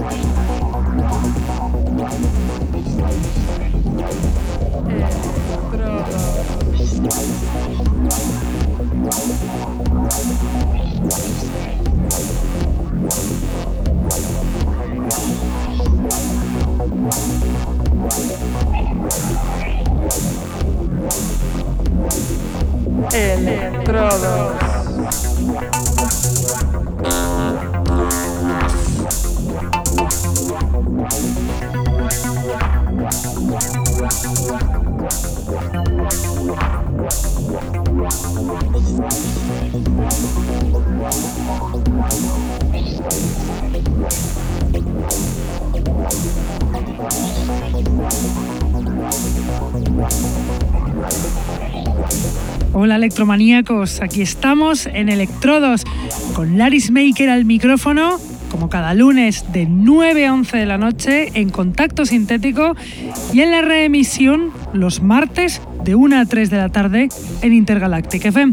Estrada. Electrodos. Electromaníacos, aquí estamos en Electrodos con Laris Maker al micrófono, como cada lunes de 9 a 11 de la noche en contacto sintético y en la reemisión los martes de 1 a 3 de la tarde en Intergalactic FM.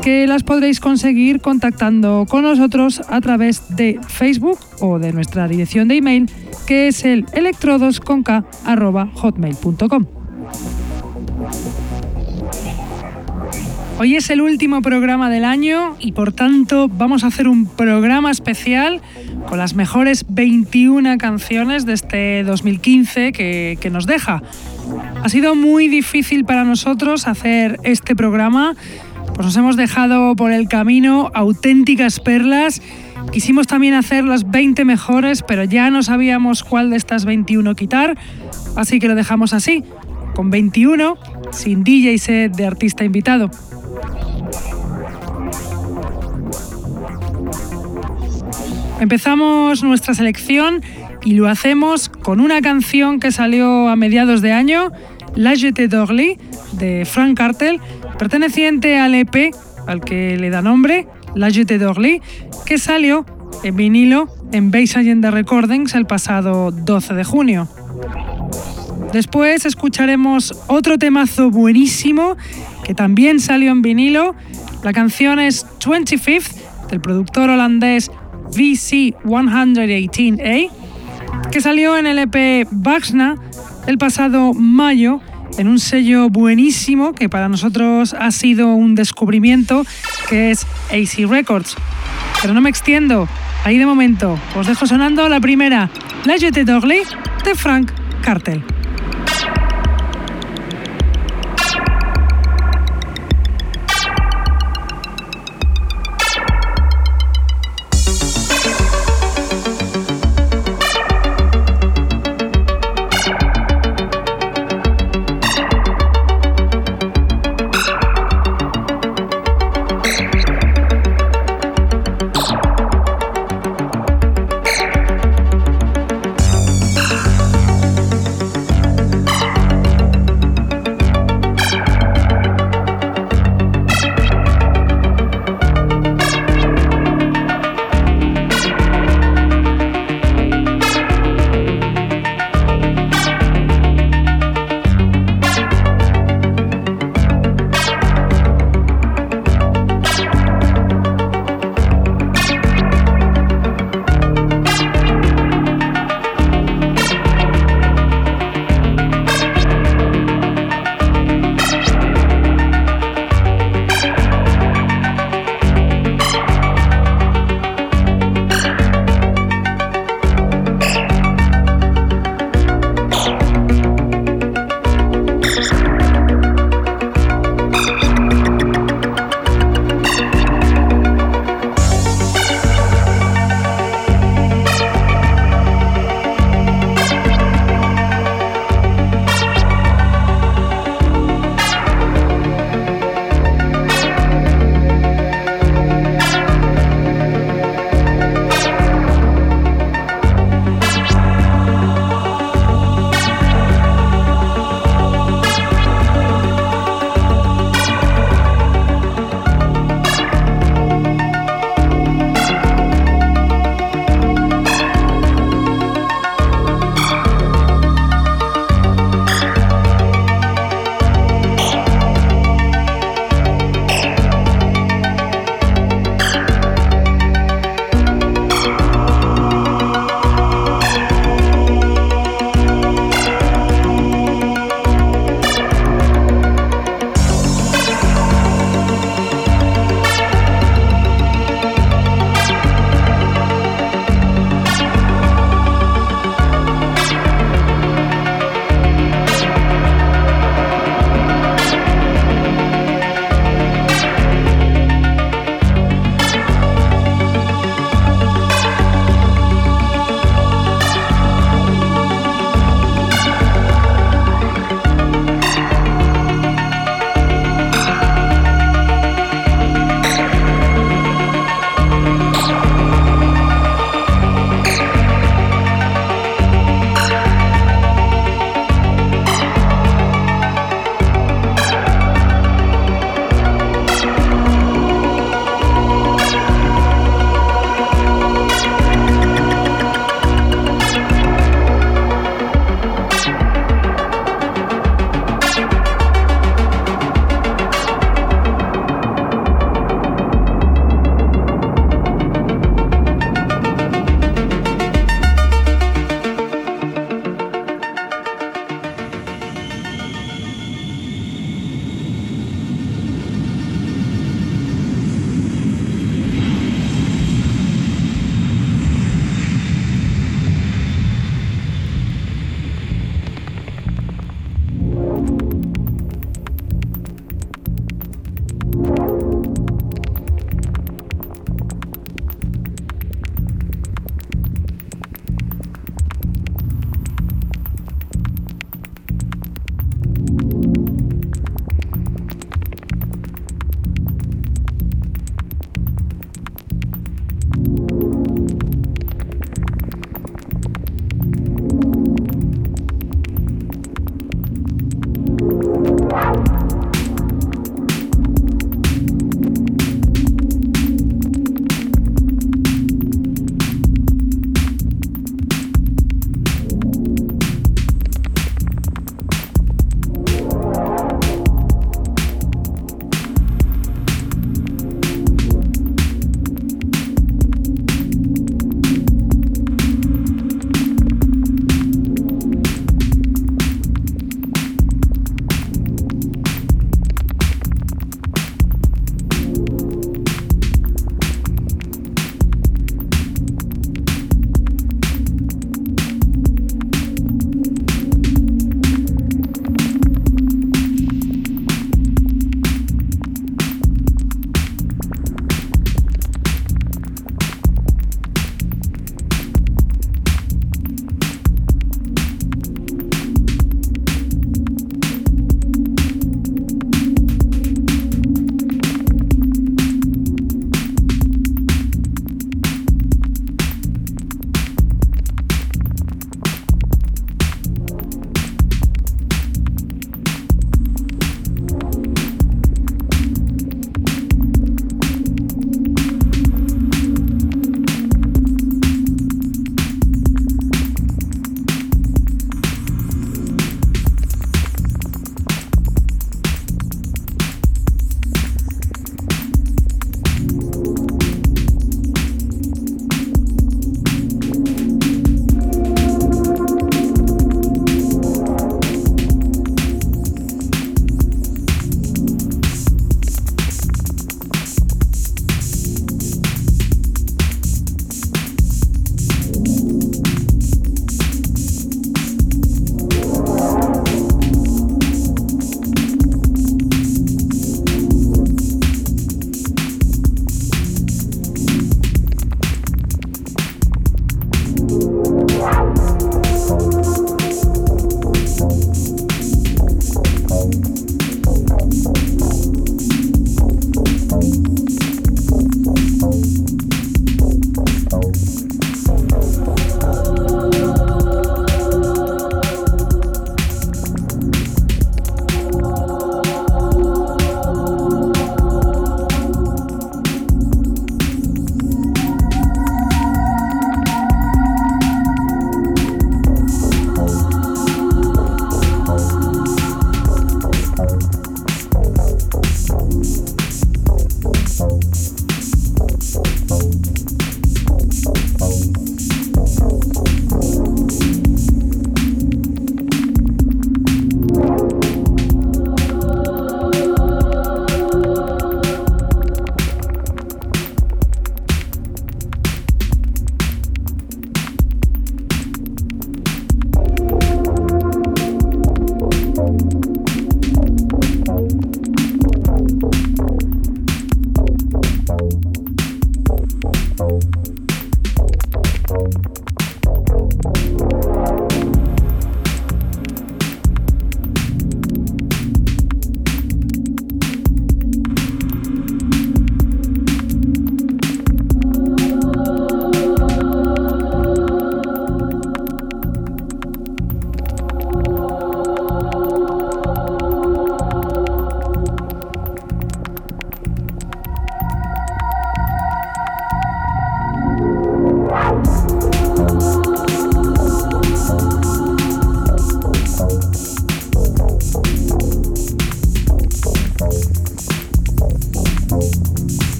que las podréis conseguir contactando con nosotros a través de Facebook o de nuestra dirección de email que es el electrodosconk.hotmail.com. Hoy es el último programa del año y por tanto vamos a hacer un programa especial con las mejores 21 canciones de este 2015 que, que nos deja. Ha sido muy difícil para nosotros hacer este programa pues nos hemos dejado por el camino auténticas perlas. Quisimos también hacer las 20 mejores, pero ya no sabíamos cuál de estas 21 quitar, así que lo dejamos así, con 21, sin DJ set de artista invitado. Empezamos nuestra selección y lo hacemos con una canción que salió a mediados de año, La Jetée d'Orly, de Frank Cartel, perteneciente al EP al que le da nombre, La Jetée d'Orly, que salió en vinilo en Base Agenda Recordings el pasado 12 de junio. Después escucharemos otro temazo buenísimo que también salió en vinilo. La canción es 25th del productor holandés VC118A, que salió en el EP Baxna el pasado mayo en un sello buenísimo que para nosotros ha sido un descubrimiento, que es AC Records. Pero no me extiendo, ahí de momento os dejo sonando la primera, La Jetée d'Orly de Frank Cartel.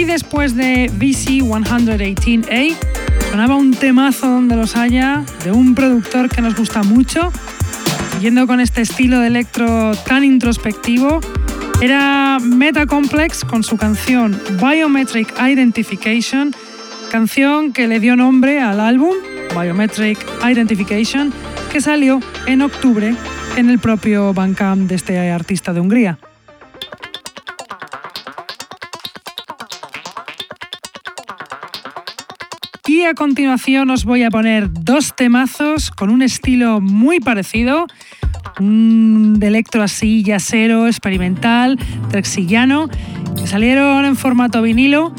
Y después de VC118A, sonaba un temazo donde los haya, de un productor que nos gusta mucho, yendo con este estilo de electro tan introspectivo. Era Metacomplex con su canción Biometric Identification, canción que le dio nombre al álbum Biometric Identification, que salió en octubre en el propio Bandcamp de este artista de Hungría. A continuación os voy a poner dos temazos con un estilo muy parecido, un electro así, yacero, experimental, trexillano, que salieron en formato vinilo.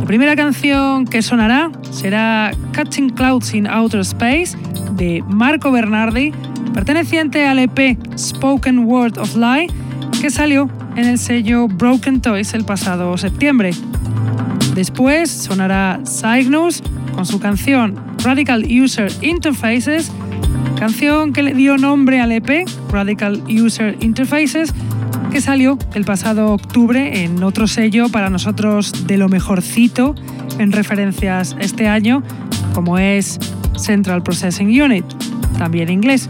La primera canción que sonará será Catching Clouds in Outer Space de Marco Bernardi, perteneciente al EP Spoken Word of Lie, que salió en el sello Broken Toys el pasado septiembre. Después sonará Cygnus con su canción Radical User Interfaces, canción que le dio nombre al EP Radical User Interfaces, que salió el pasado octubre en otro sello para nosotros de lo mejorcito en referencias este año, como es Central Processing Unit, también inglés.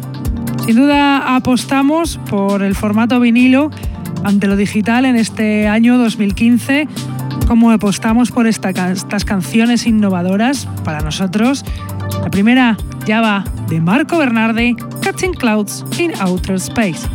Sin duda apostamos por el formato vinilo ante lo digital en este año 2015, como apostamos por estas canciones innovadoras para nosotros. La primera ya va de Marco Bernardi, Catching Clouds in Outer Space.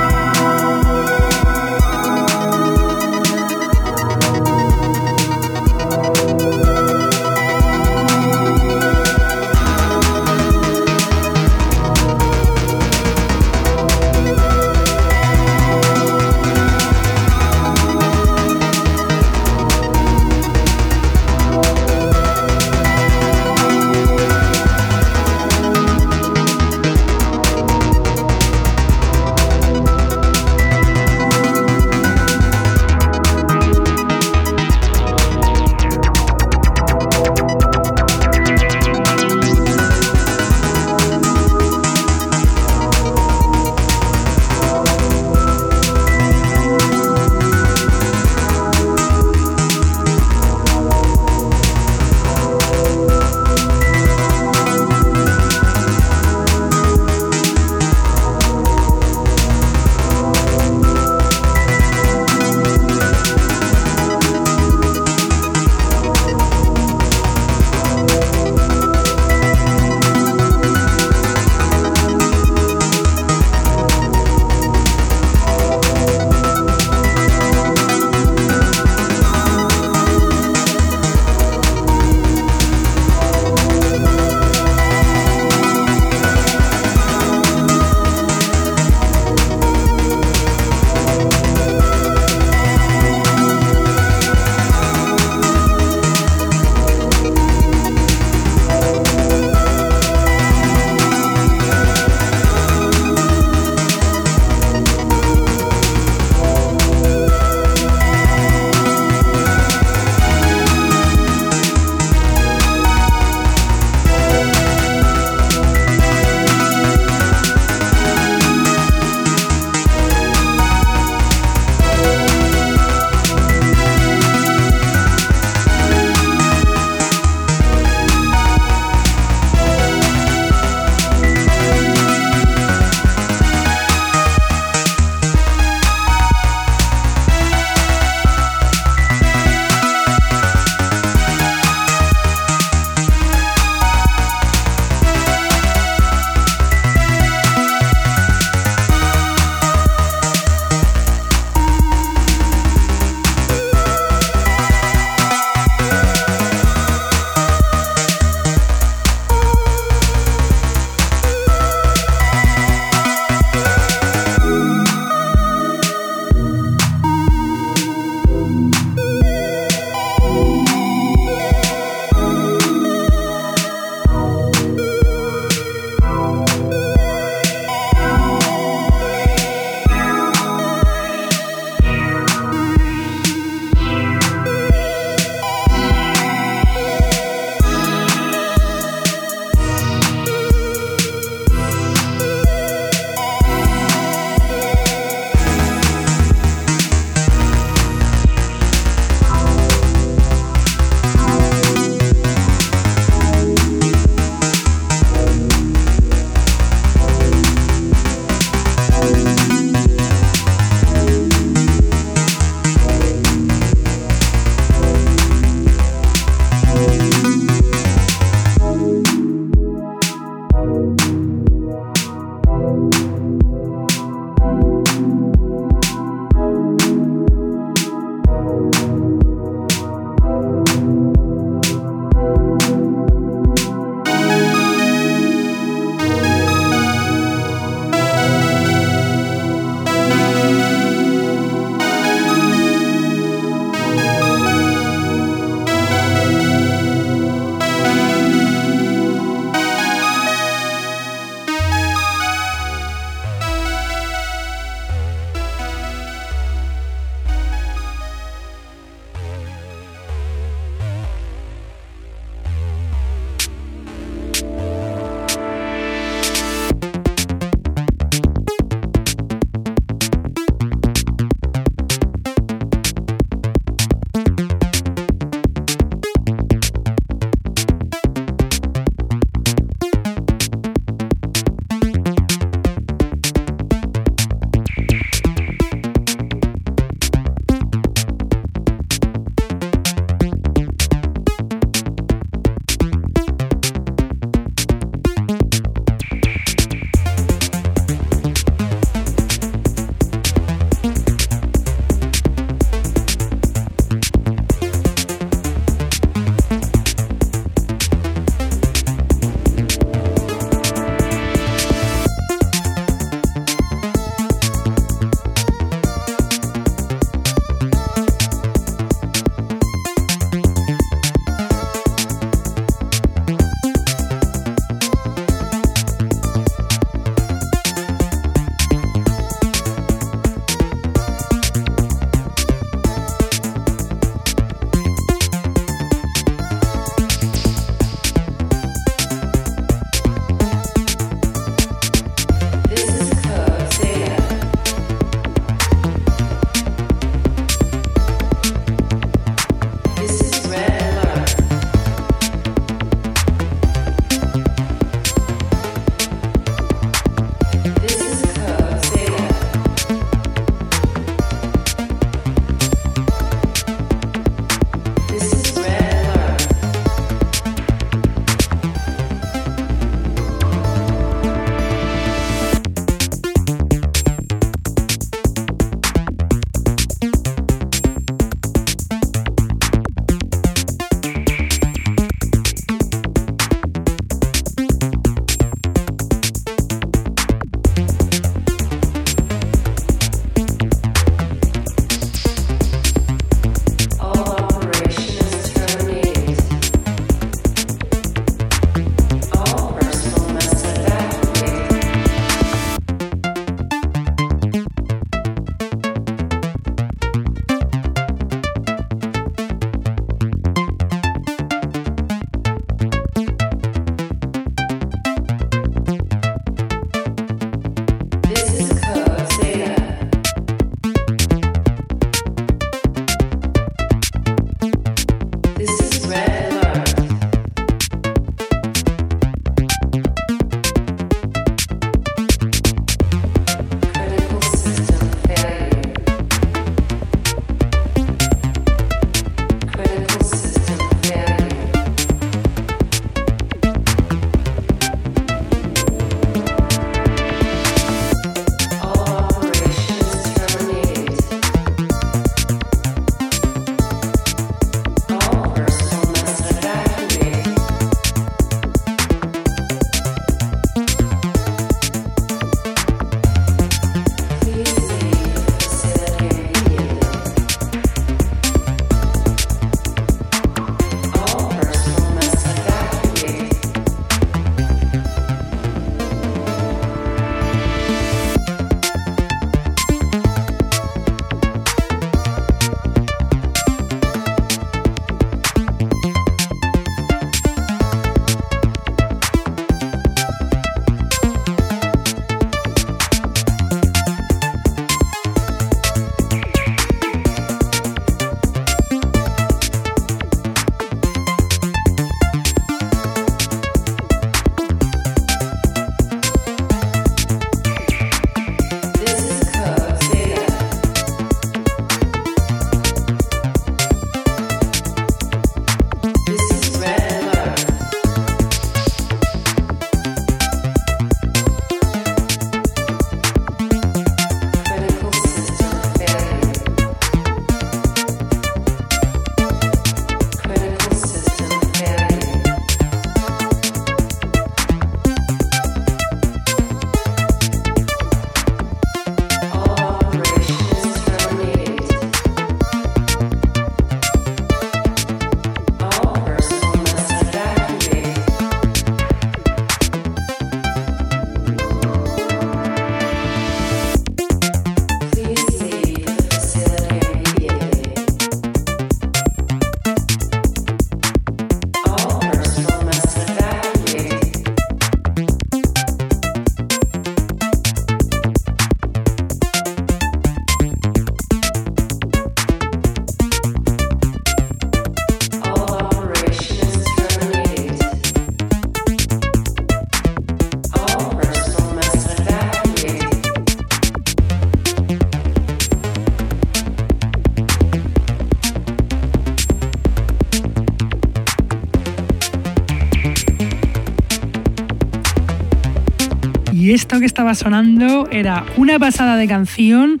Esto que estaba sonando era una pasada de canción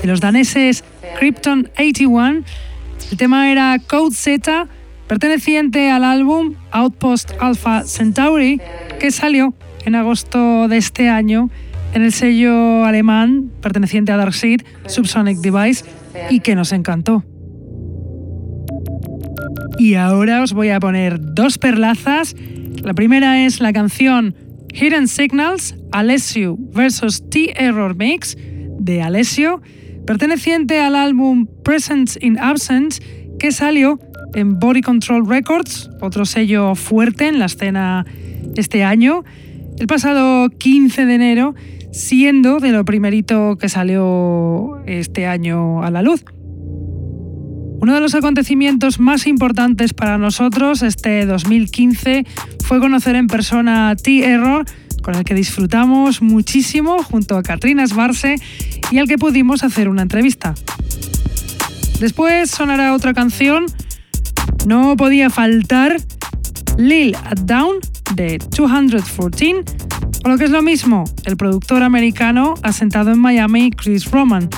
de los daneses Krypton 81. El tema era Code Z, perteneciente al álbum Outpost Alpha Centauri, que salió en agosto de este año en el sello alemán perteneciente a Darkseid, Subsonic Device, y que nos encantó. Y ahora os voy a poner dos perlazas. La primera es la canción Hidden Signals, Alessio vs. T-Error Mix de Alessio, perteneciente al álbum Presence in Absence, que salió en Body Control Records, otro sello fuerte en la escena este año, el pasado 15 de enero, siendo de lo primerito que salió este año a la luz. Uno de los acontecimientos más importantes para nosotros este 2015 fue conocer en persona a T-Error, con el que disfrutamos muchísimo junto a Katrina Sbarse y al que pudimos hacer una entrevista. Después sonará otra canción, no podía faltar Lil at Down de 214, o lo que es lo mismo, el productor americano asentado en Miami, Chris Roman.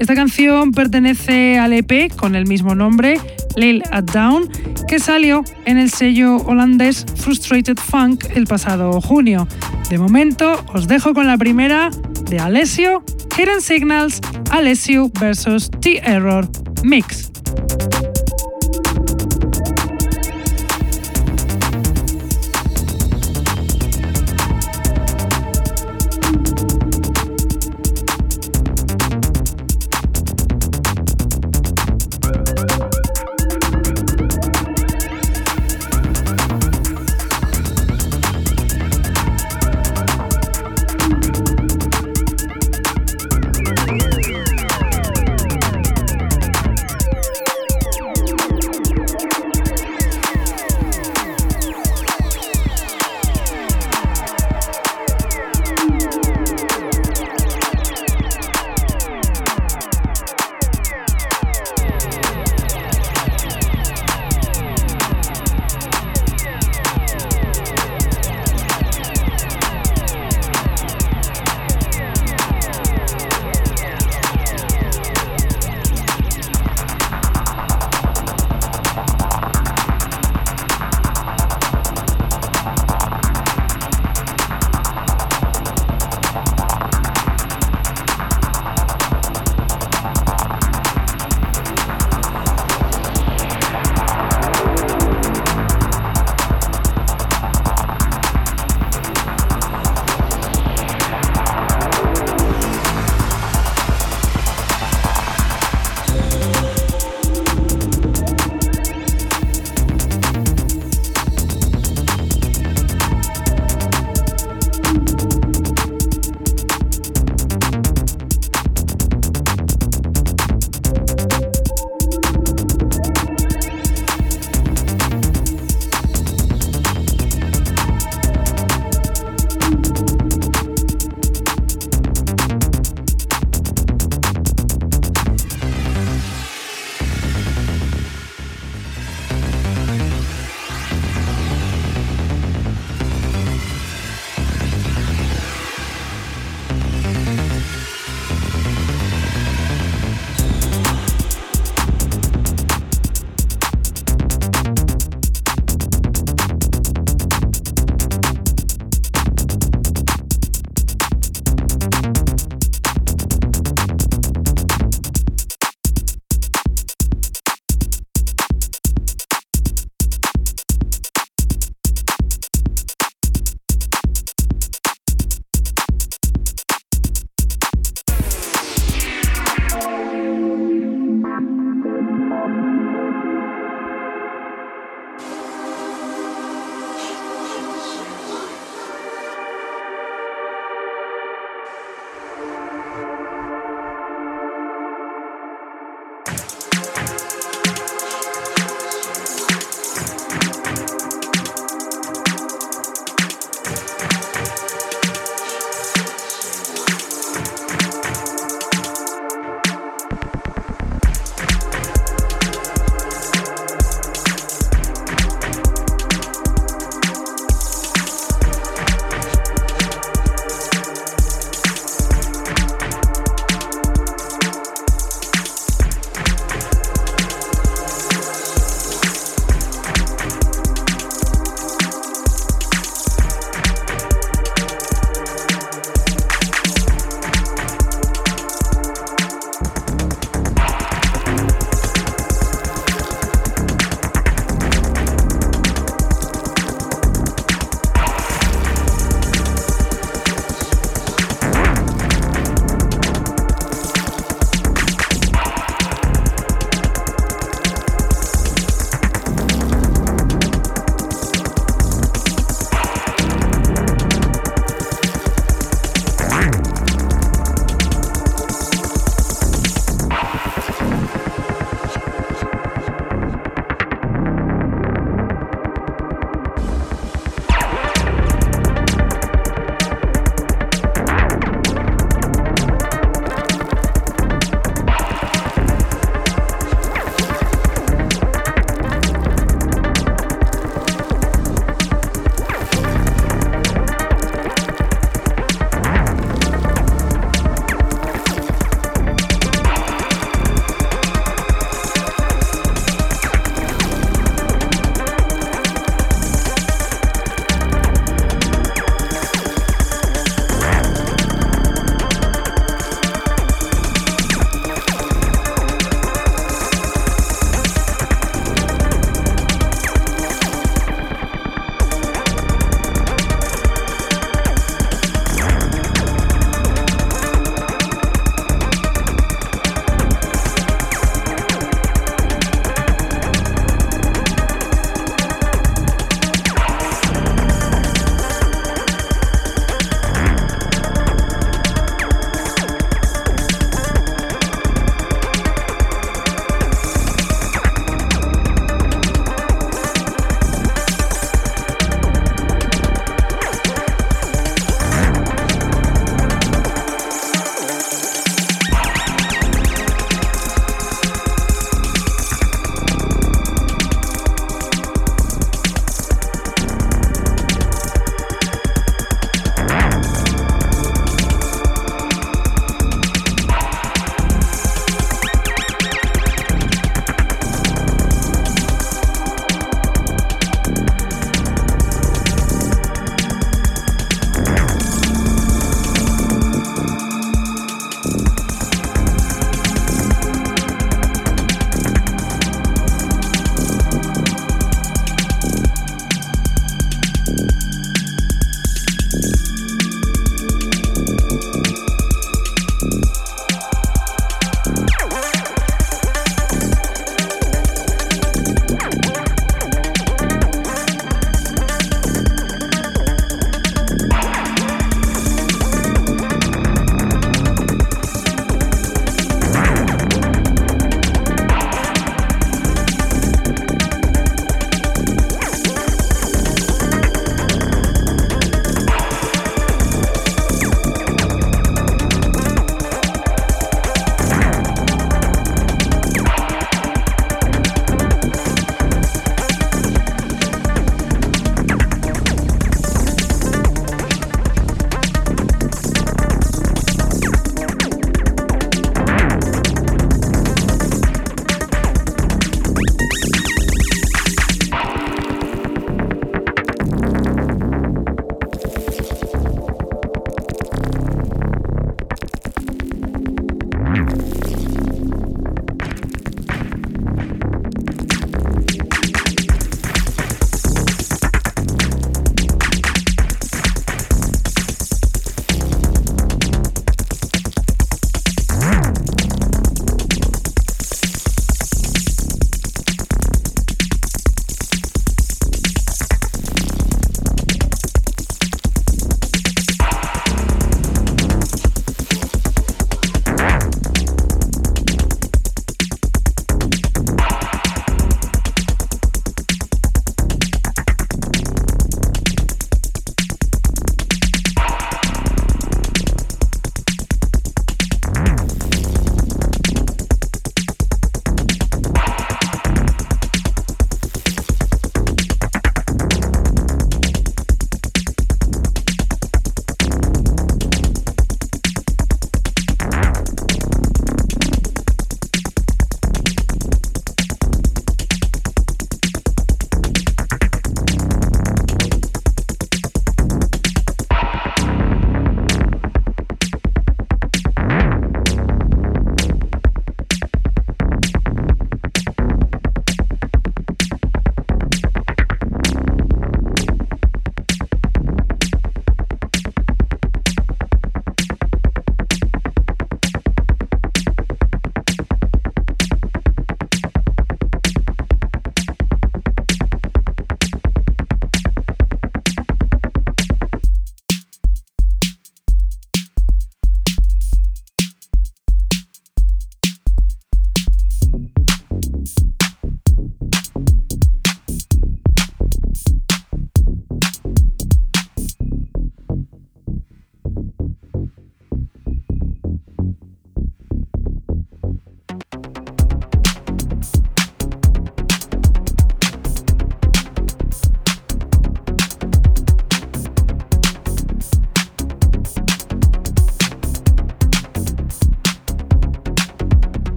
Esta canción pertenece al EP con el mismo nombre, Lil at Down, que salió en el sello holandés Frustrated Funk el pasado junio. De momento, os dejo con la primera de Alessio, Hidden Signals, Alessio vs. T-Error Mix.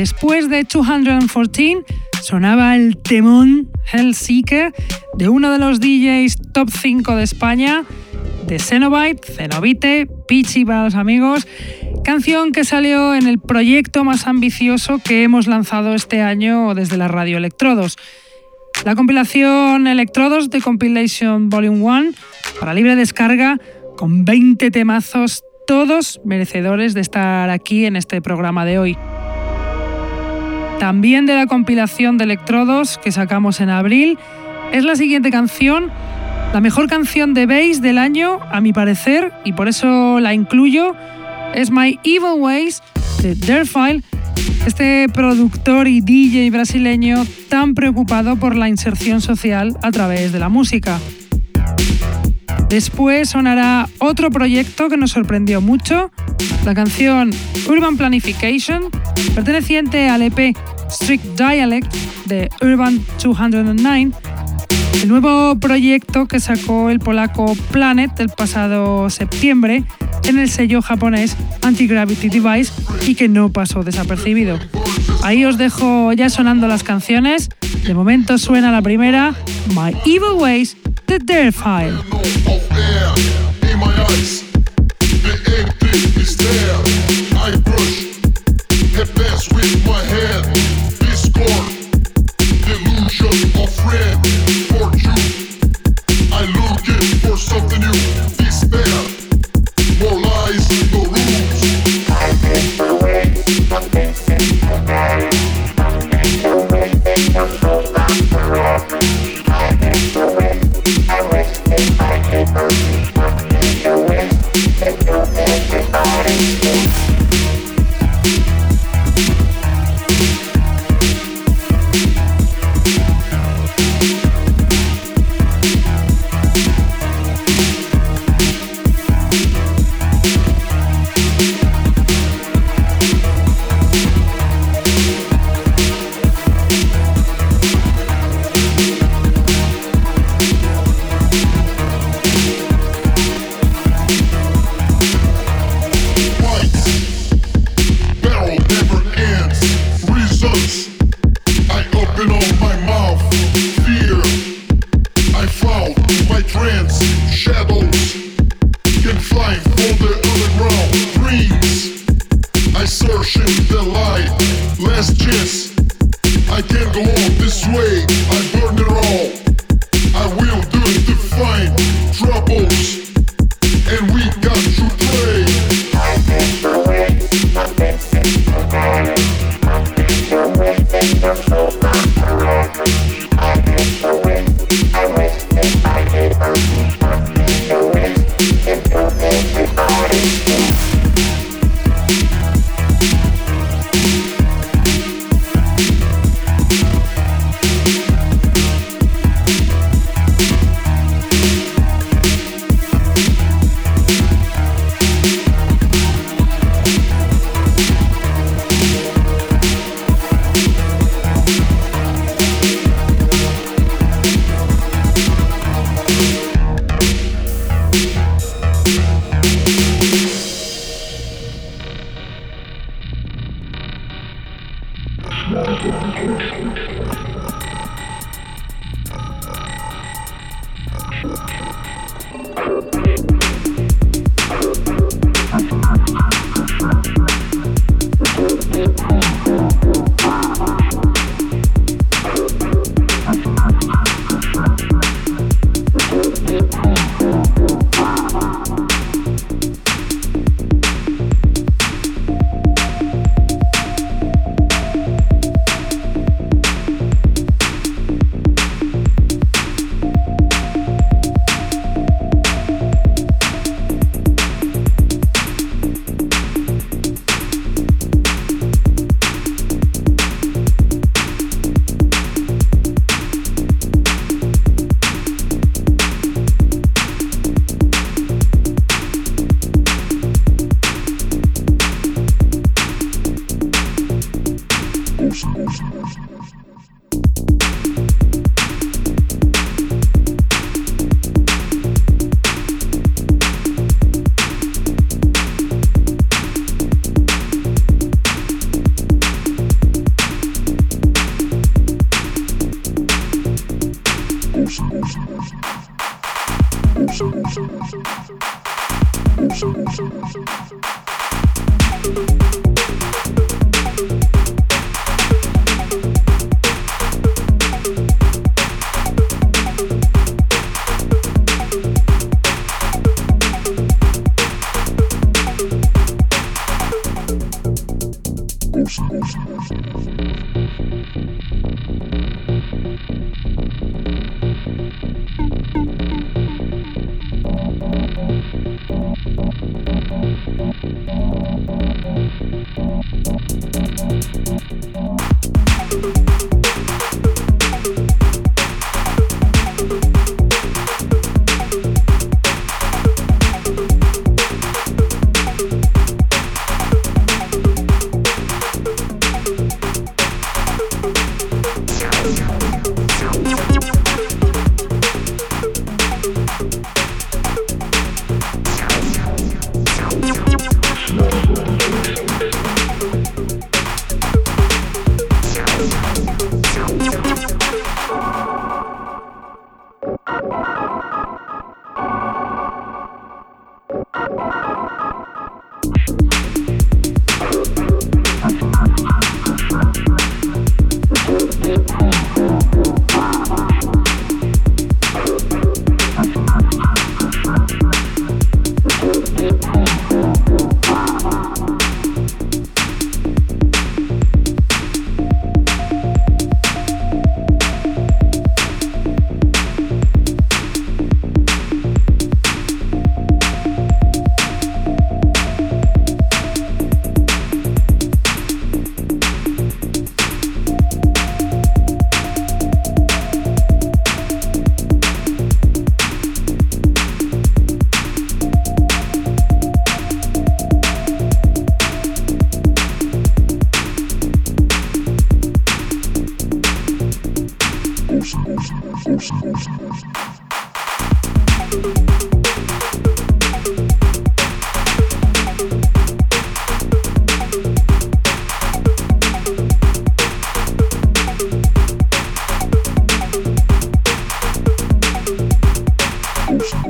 Después de 214 sonaba el temón Hellseeker de uno de los DJs top 5 de España, de Cenobite, Cenobite, Pichi para los amigos, canción que salió en el proyecto más ambicioso que hemos lanzado este año desde la radio Electrodos. La compilación Electrodos de Compilation Volume 1 para libre descarga con 20 temazos, todos merecedores de estar aquí en este programa de hoy. También de la compilación de Electrodos que sacamos en abril, es la siguiente canción, la mejor canción de bass del año, a mi parecer, y por eso la incluyo, es My Evil Ways de Darefile este productor y DJ brasileño tan preocupado por la inserción social a través de la música. Después sonará otro proyecto que nos sorprendió mucho, la canción Urban Planification, perteneciente al EP Strict Dialect de Urban 209, el nuevo proyecto que sacó el polaco Planet el pasado septiembre en el sello japonés Anti-Gravity Device y que no pasó desapercibido. Ahí os dejo ya sonando las canciones. De momento suena la primera, My Evil Ways, The Dare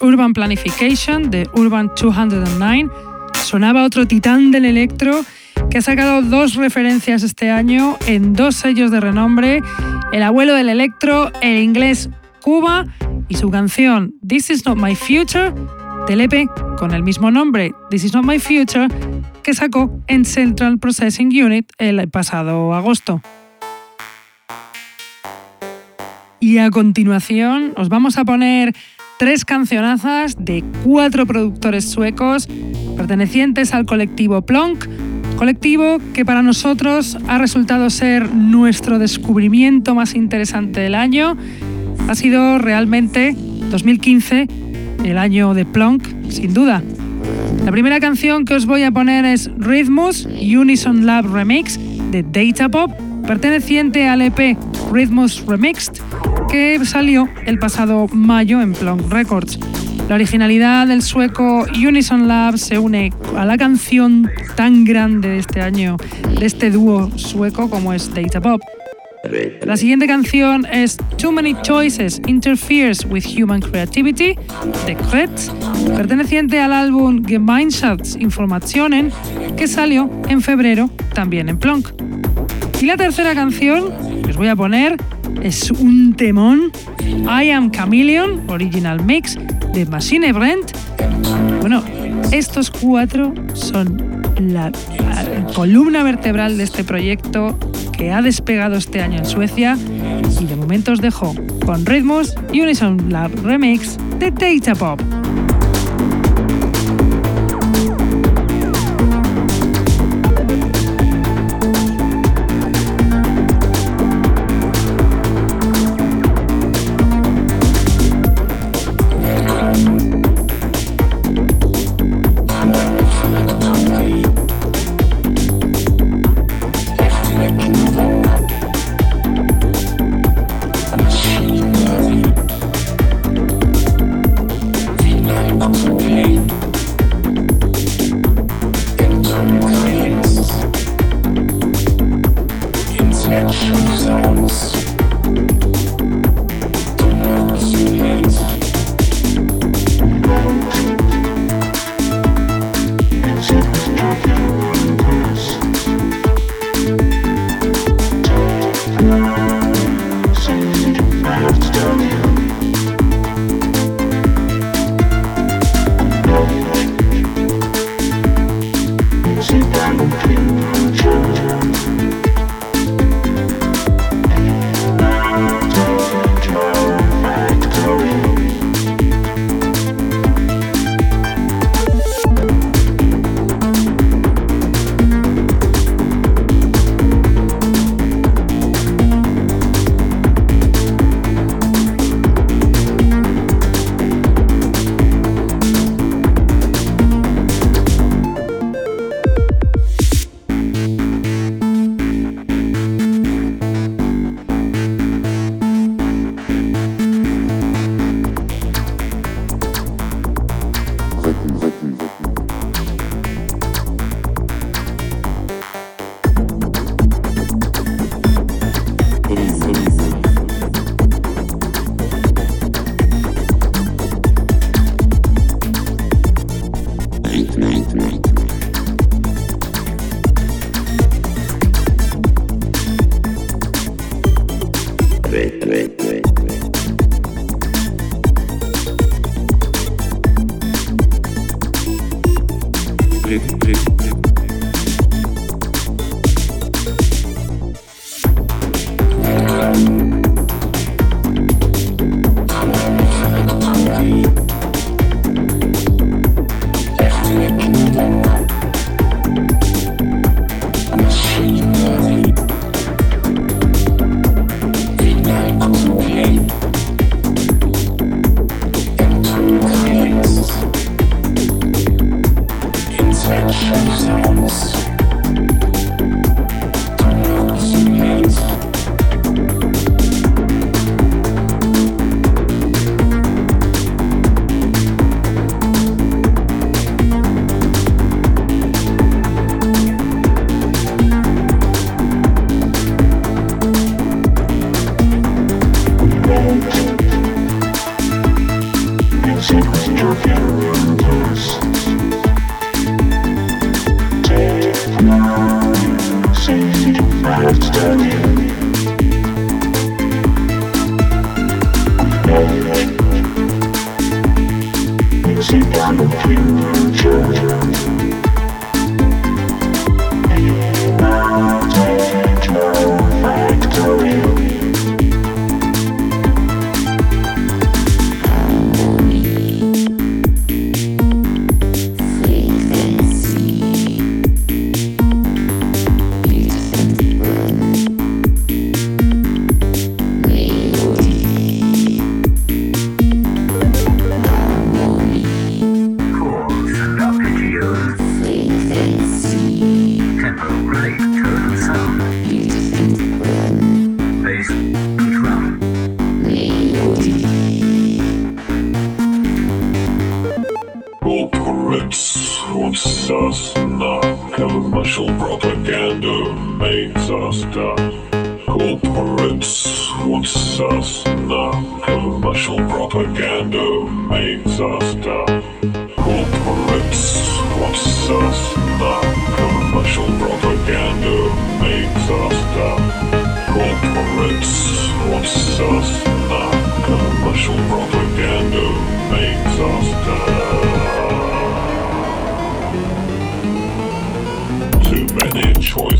Urban Planification de Urban 209, sonaba otro titán del electro que ha sacado dos referencias este año en dos sellos de renombre, el abuelo del electro, el inglés Cuba y su canción This Is Not My Future del EP con el mismo nombre, This Is Not My Future, que sacó en Central Processing Unit el pasado agosto. Y a continuación os vamos a poner tres cancionazas de cuatro productores suecos pertenecientes al colectivo Plonk, colectivo que para nosotros ha resultado ser nuestro descubrimiento más interesante del año. Ha sido realmente 2015 el año de Plonk, sin duda. La primera canción que os voy a poner es Rhythmus Unison Lab Remix de Data Pop, perteneciente al EP Rhythmus Remixed, que salió el pasado mayo en Plonk Records. La originalidad del sueco Unison Lab se une a la canción tan grande de este año de este dúo sueco como es Data Pop. La siguiente canción es Too Many Choices Interferes with Human Creativity de Kretz, perteneciente al álbum Gemeinschaftsinformationen que salió en febrero también en Plonk. Y la tercera canción que os voy a poner es un temón, I Am Chameleon, Original Mix de Machine Brent. Bueno, estos cuatro son la, columna vertebral de este proyecto que ha despegado este año en Suecia y de momento os dejo con ritmos Unison Lab Remix de Data Pop.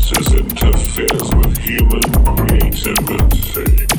senses interferes with human creativity.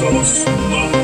Sauce, love.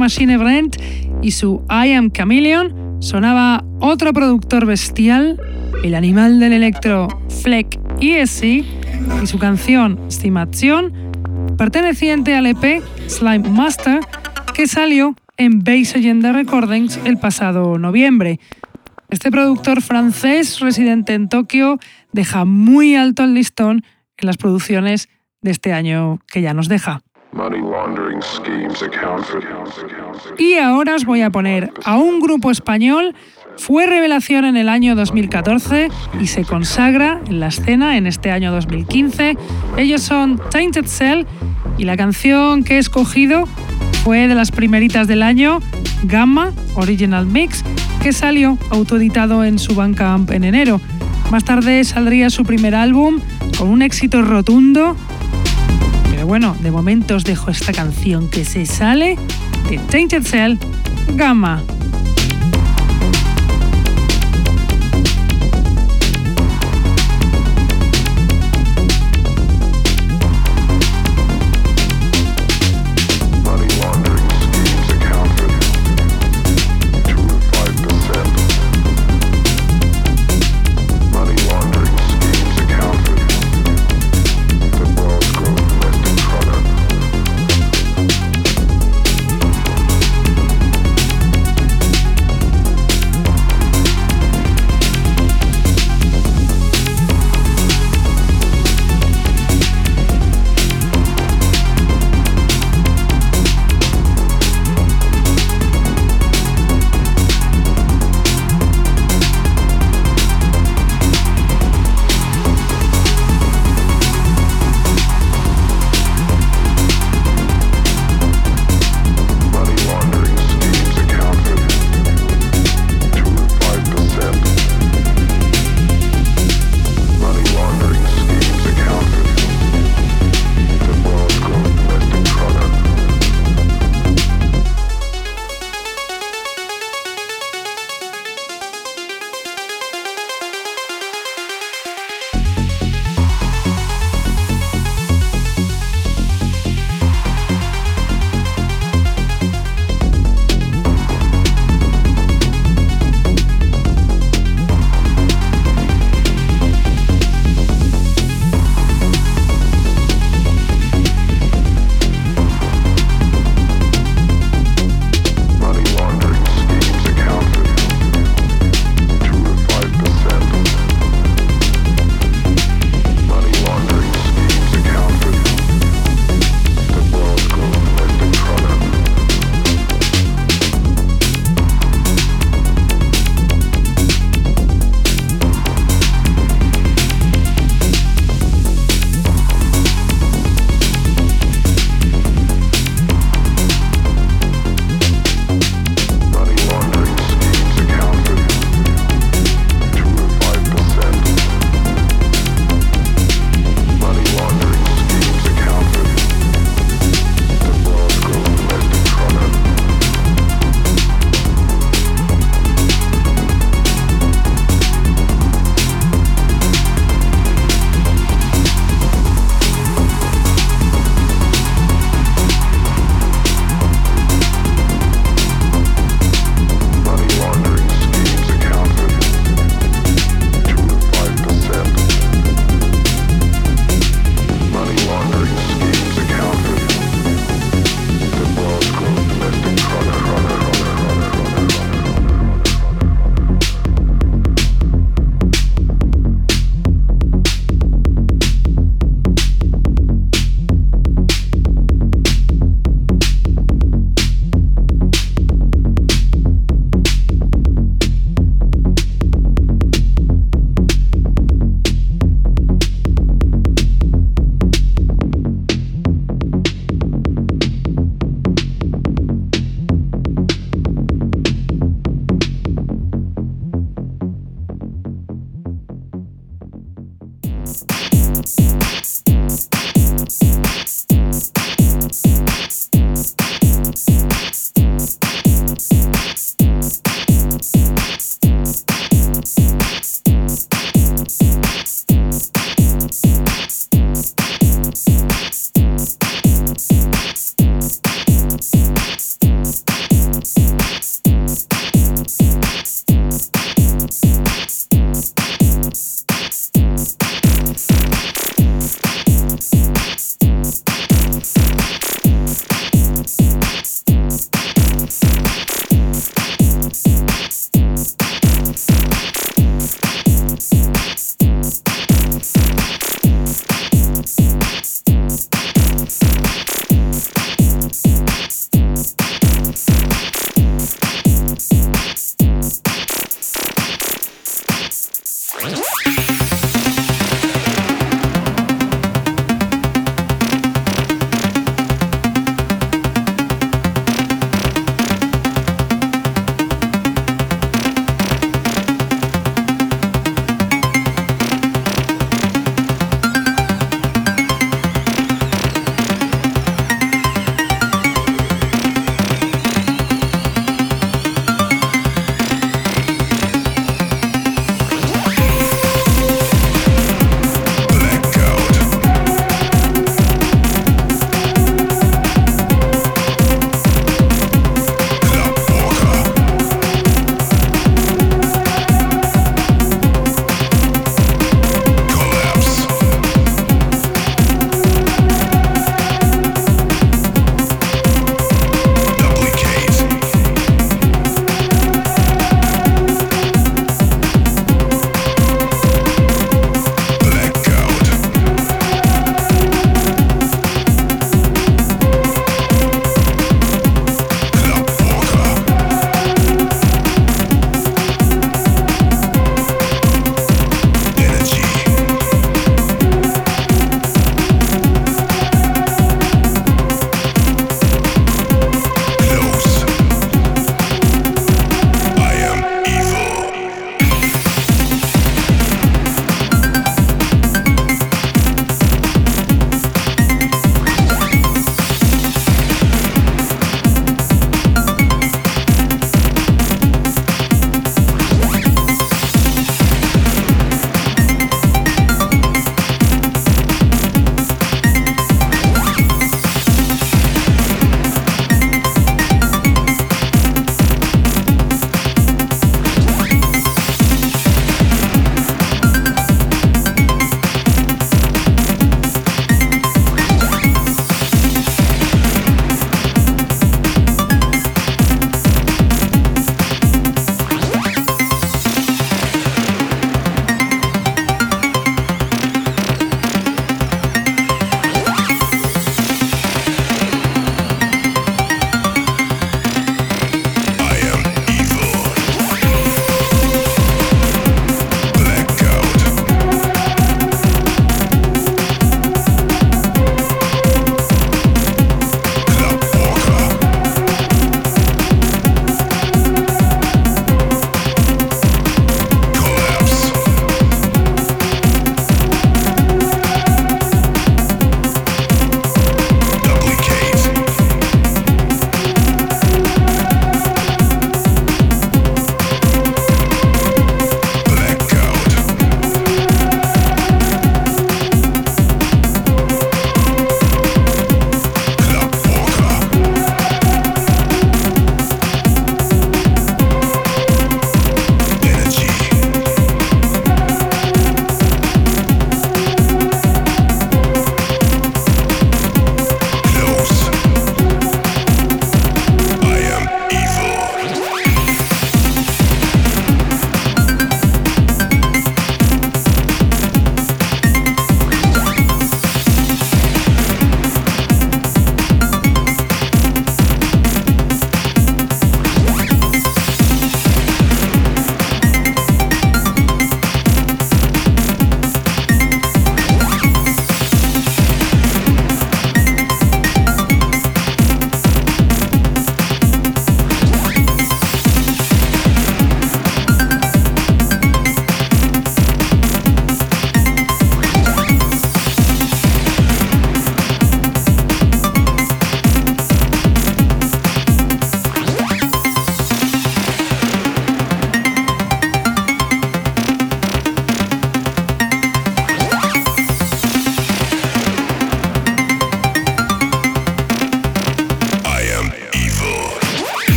Machine Brent y su I Am Chameleon, sonaba otro productor bestial, el animal del electro Fleck ESC, y su canción Stimación, perteneciente al EP Slime Master, que salió en Base Agenda Recordings el pasado noviembre. Este productor francés residente en Tokio deja muy alto el listón en las producciones de este año que ya nos deja. Y ahora os voy a poner a un grupo español. Fue revelación en el año 2014 y se consagra en la escena en este año 2015. Ellos son Tainted Cell y la canción que he escogido fue de las primeritas del año, Gamma Original Mix, que salió autoeditado en su Bandcamp en enero. Más tarde saldría su primer álbum con un éxito rotundo pero bueno, de momento os dejo esta canción que se sale de Tainted Cell, Gamma.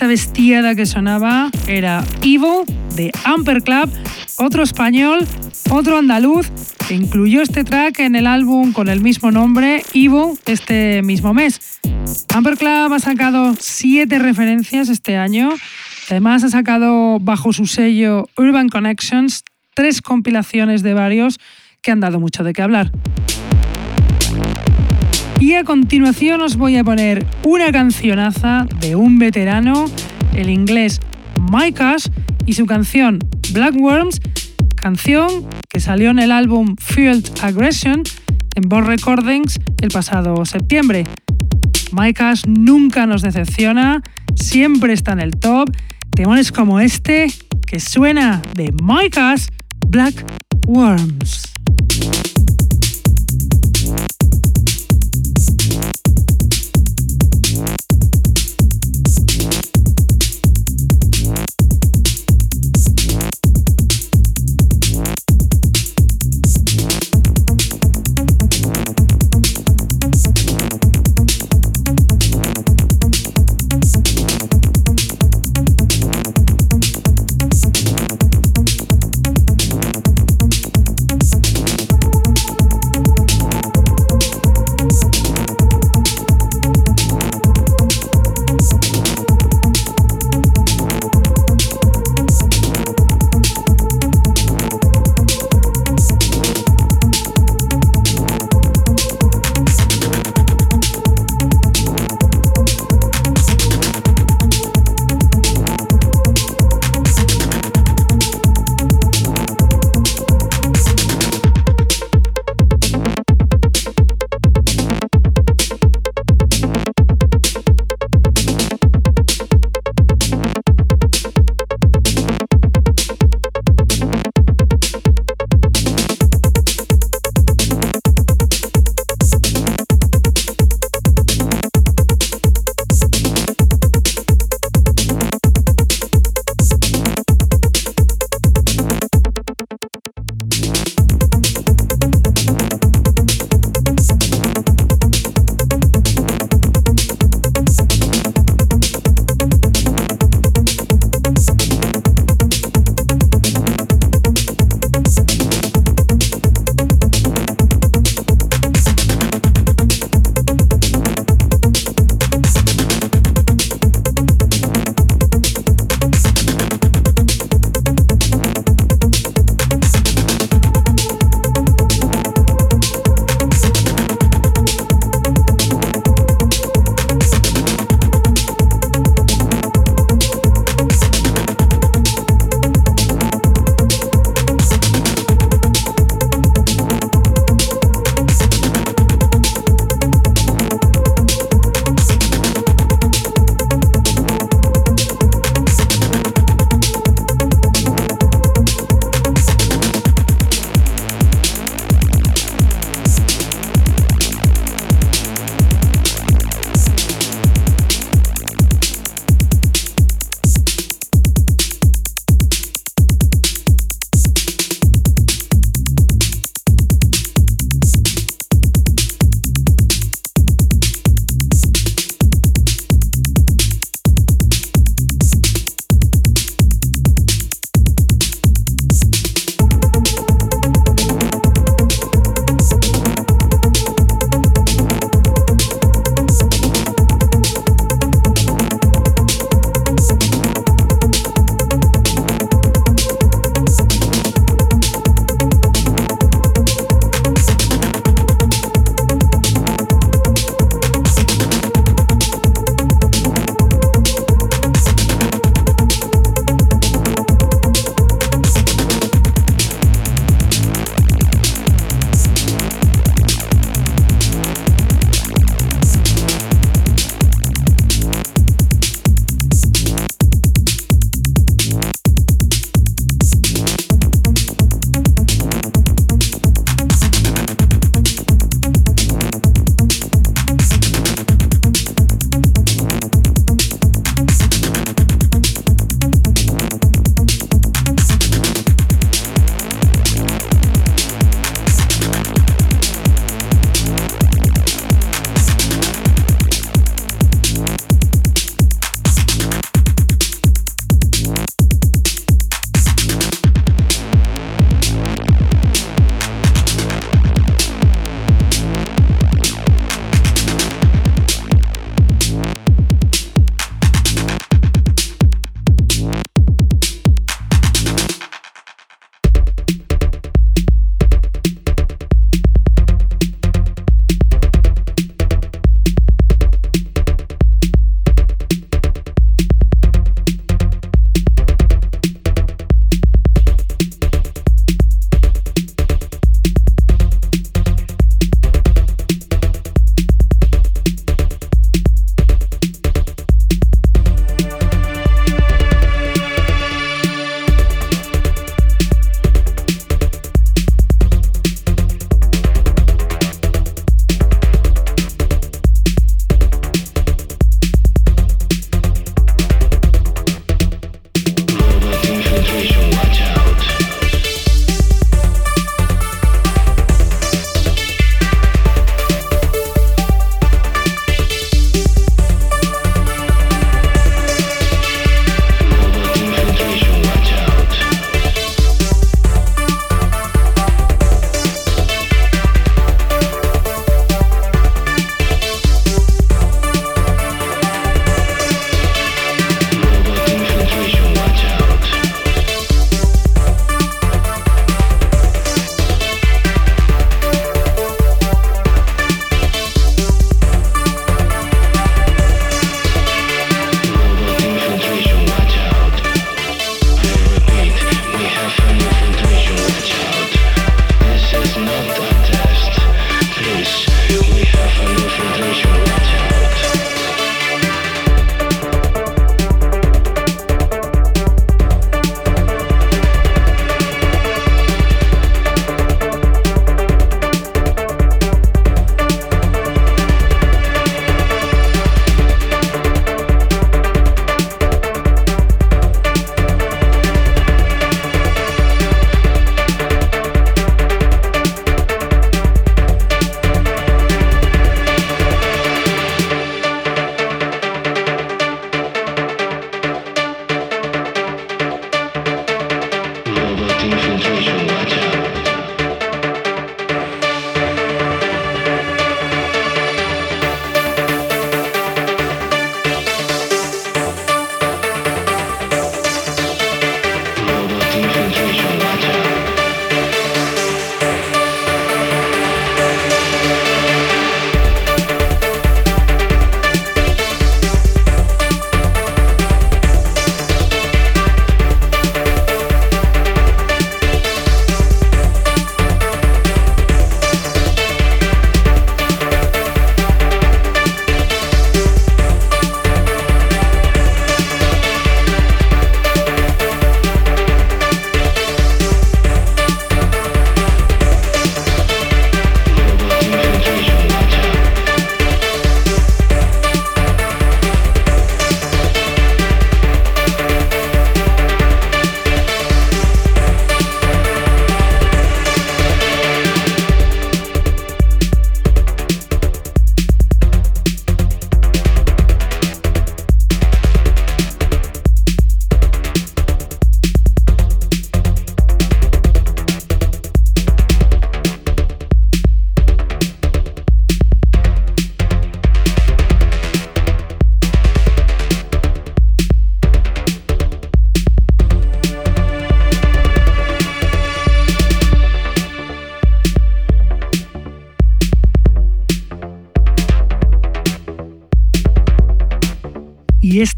Esta bestiada que sonaba era Evil de Amper Club, otro español, otro andaluz, que incluyó este track en el álbum con el mismo nombre, Evil, este mismo mes. Amper Club ha sacado siete referencias este año. Además, ha sacado bajo su sello Urban Connections tres compilaciones de varios que han dado mucho de qué hablar. Y a continuación os voy a poner una cancionaza de un veterano, el inglés Mike Ash, y su canción Black Worms, canción que salió en el álbum Field Aggression en Boss Recordings el pasado septiembre. Mike Ash nunca nos decepciona, siempre está en el top. Temones como este que suena de Mike Ash Black Worms.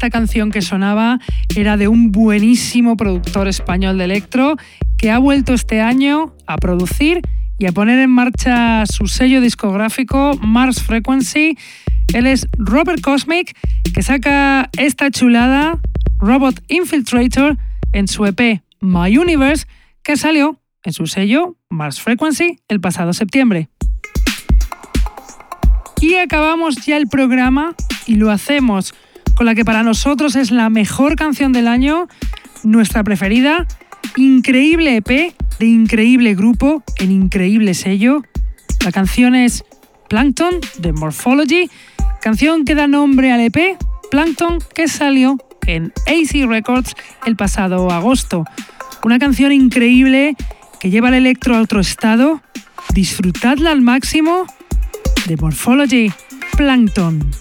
Esta canción que sonaba era de un buenísimo productor español de electro que ha vuelto este año a producir y a poner en marcha su sello discográfico Mars Frequency. Él es Robert Cosmic, que saca esta chulada Robot Infiltrator en su EP My Universe, que salió en su sello Mars Frequency el pasado septiembre. Y acabamos ya el programa y lo hacemos con la que para nosotros es la mejor canción del año, nuestra preferida, increíble EP de increíble grupo en increíble sello. La canción es Plankton de Morphology, canción que da nombre al EP Plankton que salió en AC Records el pasado agosto. Una canción increíble que lleva el electro a otro estado. Disfrutadla al máximo de Morphology Plankton.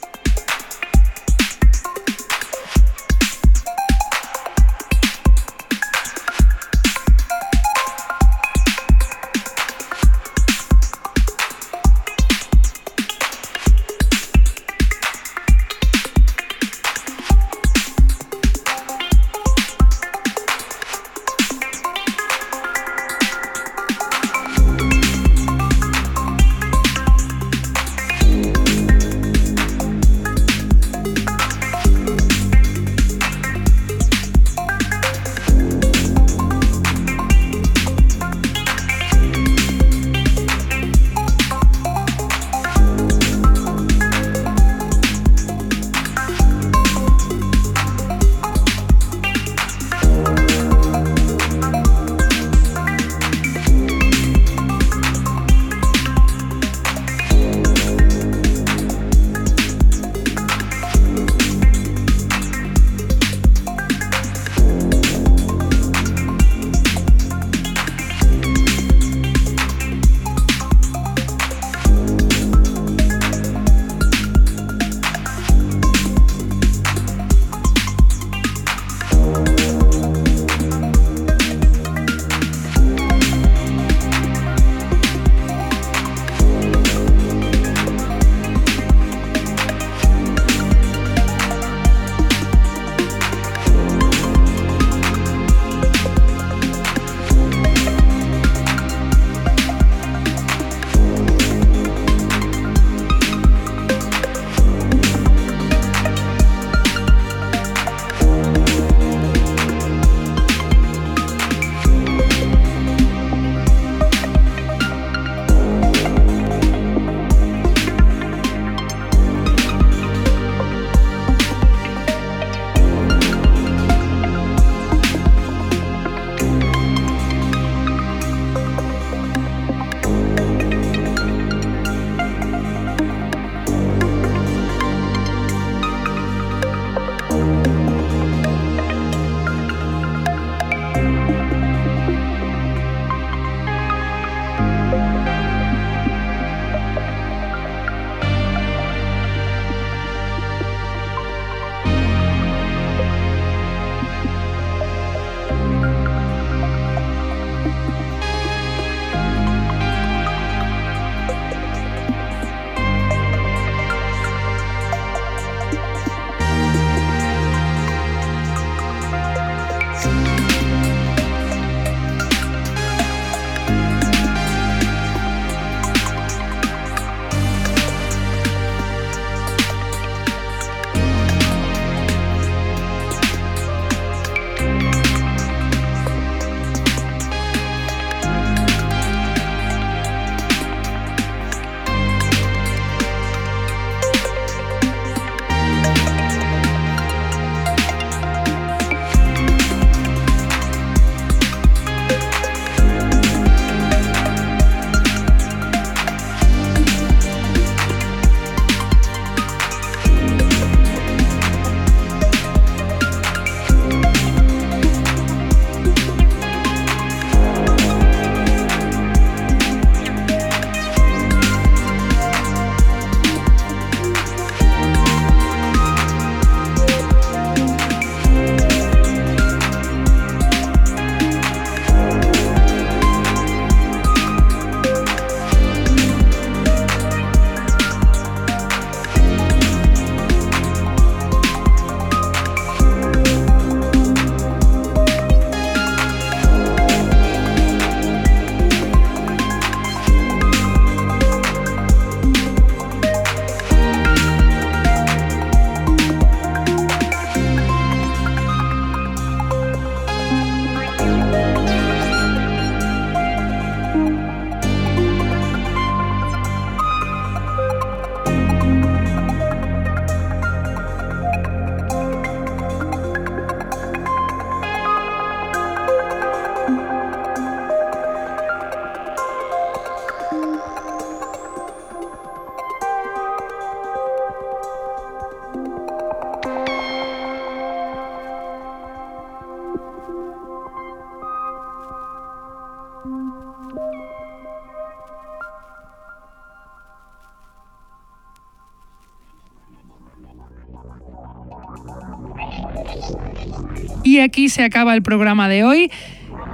Y aquí se acaba el programa de hoy,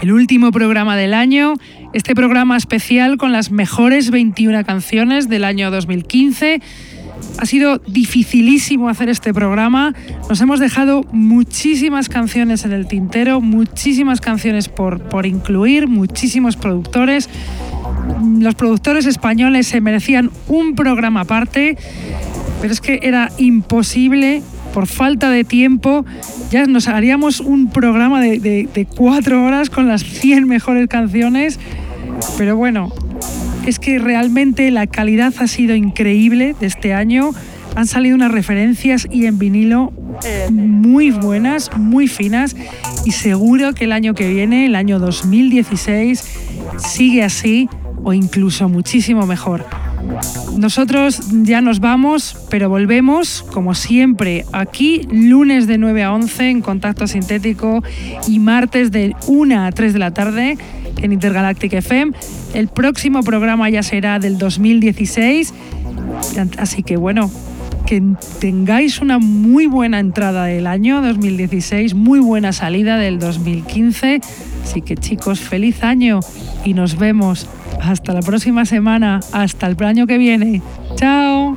el último programa del año, este programa especial con las mejores 21 canciones del año 2015. Ha sido dificilísimo hacer este programa. Nos hemos dejado muchísimas canciones en el tintero, muchísimas canciones por, por incluir, muchísimos productores. Los productores españoles se merecían un programa aparte, pero es que era imposible por falta de tiempo, ya nos haríamos un programa de, cuatro horas con las 100 mejores canciones. Pero bueno, es que realmente la calidad ha sido increíble de este año. Han salido unas referencias y en vinilo muy buenas, muy finas y seguro que el año que viene, el año 2016, sigue así o incluso muchísimo mejor. Nosotros ya nos vamos, pero volvemos, como siempre, aquí lunes de 9 a 11 en Contacto Sintético y martes de 1 a 3 de la tarde en Intergalactic FM. El próximo programa ya será del 2016, así que bueno, que tengáis una muy buena entrada del año 2016, muy buena salida del 2015. Así que chicos, feliz año y nos vemos hasta la próxima semana, hasta el año que viene. Chao.